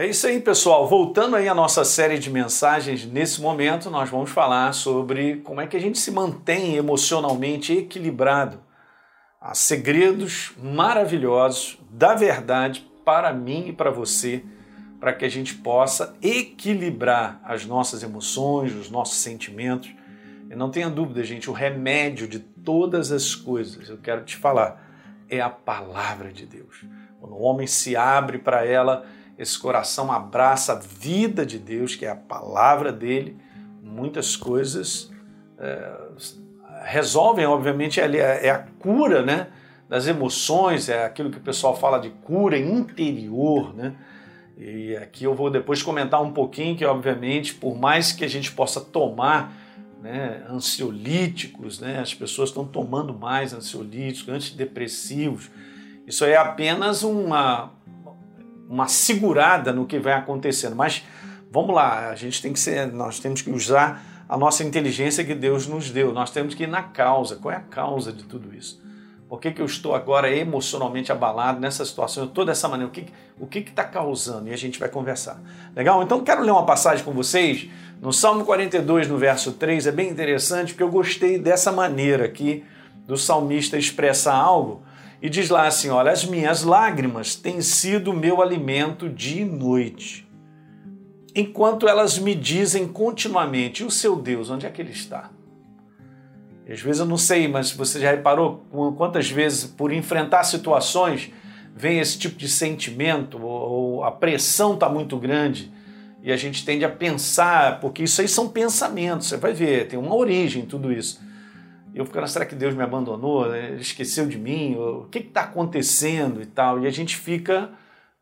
É isso aí, pessoal. Voltando aí à nossa série de mensagens, nesse momento nós vamos falar sobre como é que a gente se mantém emocionalmente equilibrado. Há segredos maravilhosos da verdade para mim e para você, para que a gente possa equilibrar as nossas emoções, os nossos sentimentos. E não tenha dúvida, gente, o remédio de todas as coisas, eu quero te falar, é a palavra de Deus. Quando o homem se abre para ela, esse coração abraça a vida de Deus, que é a palavra dele, muitas coisas é, resolvem, obviamente, é, é a cura né, das emoções, é aquilo que o pessoal fala de cura interior, né? E aqui eu vou depois comentar um pouquinho que, obviamente, por mais que a gente possa tomar né, ansiolíticos, né, as pessoas estão tomando mais ansiolíticos, antidepressivos, isso é apenas uma, uma segurada no que vai acontecendo. Mas vamos lá, a gente tem que ser, nós temos que usar a nossa inteligência que Deus nos deu. Nós temos que ir na causa. Qual é a causa de tudo isso? Por que, que eu estou agora emocionalmente abalado nessa situação, toda essa maneira? O que o que está causando? E a gente vai conversar. Legal? Então quero ler uma passagem com vocês no Salmo 42, no verso 3. É bem interessante porque eu gostei dessa maneira aqui do salmista expressar algo e diz lá assim: Olha, as minhas lágrimas têm sido meu alimento dia e noite, enquanto elas me dizem continuamente: O seu Deus, onde é que ele está? E às vezes eu não sei, mas você já reparou quantas vezes, por enfrentar situações, vem esse tipo de sentimento, ou a pressão está muito grande e a gente tende a pensar, porque isso aí são pensamentos, você vai ver, tem uma origem tudo isso eu ficando, será que Deus me abandonou? Ele esqueceu de mim? O que está acontecendo e tal? E a gente fica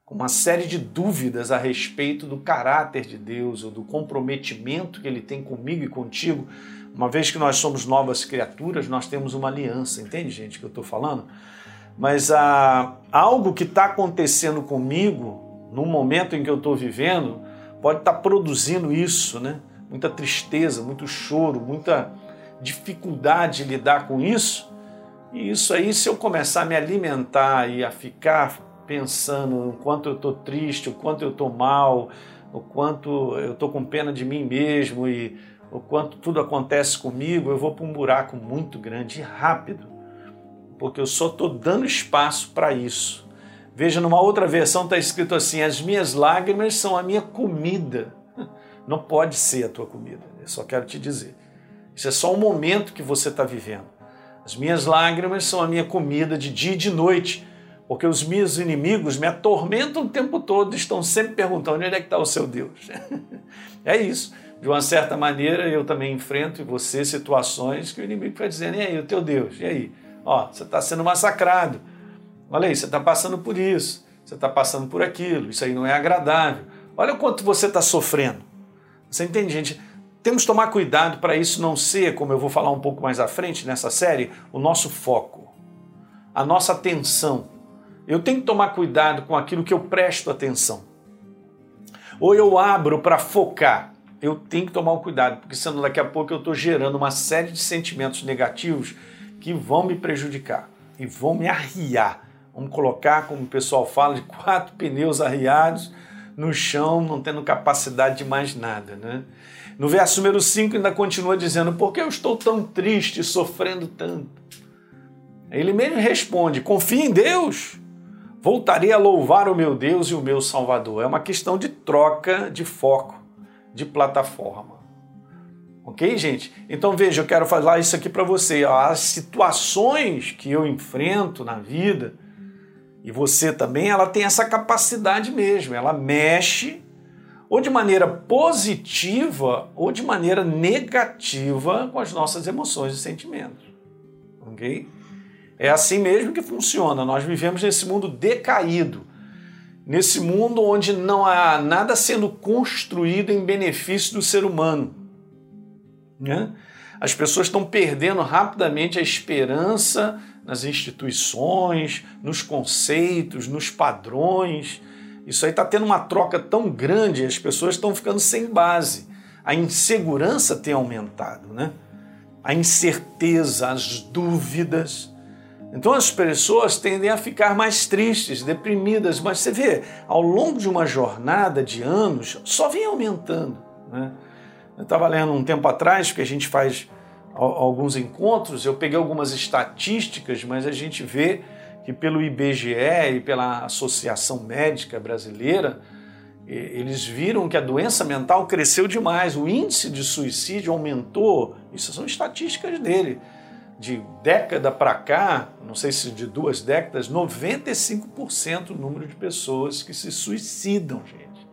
com uma série de dúvidas a respeito do caráter de Deus ou do comprometimento que Ele tem comigo e contigo. Uma vez que nós somos novas criaturas, nós temos uma aliança, entende, gente, que eu estou falando? Mas ah, algo que está acontecendo comigo, no momento em que eu estou vivendo, pode estar tá produzindo isso, né? Muita tristeza, muito choro, muita dificuldade de lidar com isso. E isso aí, se eu começar a me alimentar e a ficar pensando o quanto eu estou triste, o quanto eu estou mal, o quanto eu estou com pena de mim mesmo e o quanto tudo acontece comigo, eu vou para um buraco muito grande e rápido, porque eu só estou dando espaço para isso. Veja, numa outra versão está escrito assim: as minhas lágrimas são a minha comida. Não pode ser a tua comida, eu só quero te dizer. Isso é só um momento que você está vivendo. As minhas lágrimas são a minha comida de dia e de noite, porque os meus inimigos me atormentam o tempo todo, estão sempre perguntando onde é que está o seu Deus. é isso. De uma certa maneira, eu também enfrento em você situações que o inimigo vai dizendo: e aí, o teu Deus? E aí? Ó, você está sendo massacrado. Olha aí, você está passando por isso, você está passando por aquilo, isso aí não é agradável. Olha o quanto você está sofrendo. Você entende, gente? Temos que tomar cuidado para isso não ser, como eu vou falar um pouco mais à frente nessa série, o nosso foco, a nossa atenção. Eu tenho que tomar cuidado com aquilo que eu presto atenção. Ou eu abro para focar. Eu tenho que tomar um cuidado, porque senão daqui a pouco eu estou gerando uma série de sentimentos negativos que vão me prejudicar e vão me arriar. Vamos colocar, como o pessoal fala, de quatro pneus arriados no chão, não tendo capacidade de mais nada. Né? No verso número 5 ainda continua dizendo: Por que eu estou tão triste, sofrendo tanto? Ele mesmo responde: Confia em Deus. Voltarei a louvar o meu Deus e o meu Salvador. É uma questão de troca de foco, de plataforma. Ok, gente? Então veja, eu quero falar isso aqui para você. As situações que eu enfrento na vida, e você também, ela tem essa capacidade mesmo. Ela mexe ou de maneira positiva ou de maneira negativa com as nossas emoções e sentimentos. Ok? É assim mesmo que funciona. Nós vivemos nesse mundo decaído, nesse mundo onde não há nada sendo construído em benefício do ser humano. Né? As pessoas estão perdendo rapidamente a esperança nas instituições, nos conceitos, nos padrões isso aí está tendo uma troca tão grande, as pessoas estão ficando sem base. A insegurança tem aumentado, né? A incerteza, as dúvidas. Então as pessoas tendem a ficar mais tristes, deprimidas, mas você vê, ao longo de uma jornada de anos, só vem aumentando. Né? Eu estava lendo um tempo atrás, porque a gente faz alguns encontros, eu peguei algumas estatísticas, mas a gente vê que pelo IBGE e pela Associação Médica Brasileira, eles viram que a doença mental cresceu demais, o índice de suicídio aumentou, isso são estatísticas dele de década para cá, não sei se de duas décadas, 95% o número de pessoas que se suicidam, gente.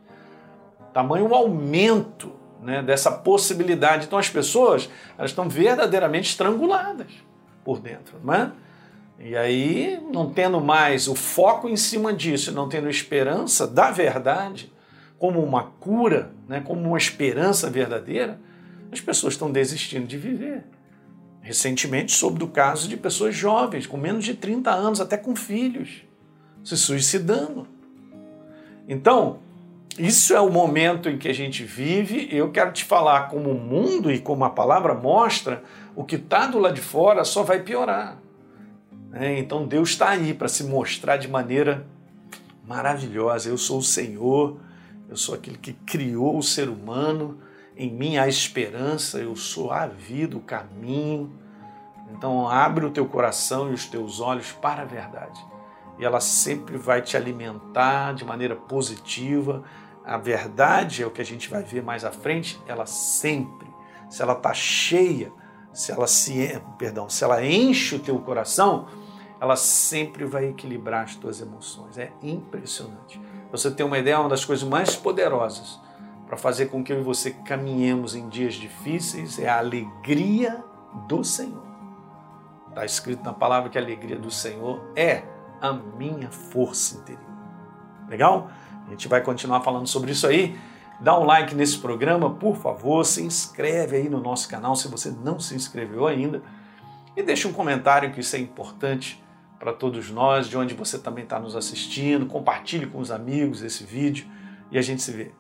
Tamanho aumento né, dessa possibilidade. Então as pessoas elas estão verdadeiramente estranguladas por dentro, não é? E aí, não tendo mais o foco em cima disso, não tendo esperança da verdade como uma cura, né, como uma esperança verdadeira, as pessoas estão desistindo de viver recentemente soube do caso de pessoas jovens, com menos de 30 anos, até com filhos, se suicidando. Então, isso é o momento em que a gente vive. Eu quero te falar como o mundo e como a palavra mostra, o que está do lado de fora só vai piorar. É, então Deus está aí para se mostrar de maneira maravilhosa. Eu sou o Senhor, eu sou aquele que criou o ser humano, em mim há esperança, eu sou a vida, o caminho. Então abre o teu coração e os teus olhos para a verdade. E ela sempre vai te alimentar de maneira positiva. A verdade é o que a gente vai ver mais à frente, ela sempre, se ela está cheia, se ela se, perdão, se ela enche o teu coração, ela sempre vai equilibrar as tuas emoções. É impressionante. Você tem uma ideia, uma das coisas mais poderosas para fazer com que eu e você caminhemos em dias difíceis é a alegria do Senhor. Está escrito na palavra que a alegria do Senhor é a minha força interior. Legal? A gente vai continuar falando sobre isso aí. Dá um like nesse programa, por favor, se inscreve aí no nosso canal se você não se inscreveu ainda e deixa um comentário que isso é importante para todos nós, de onde você também está nos assistindo. Compartilhe com os amigos esse vídeo e a gente se vê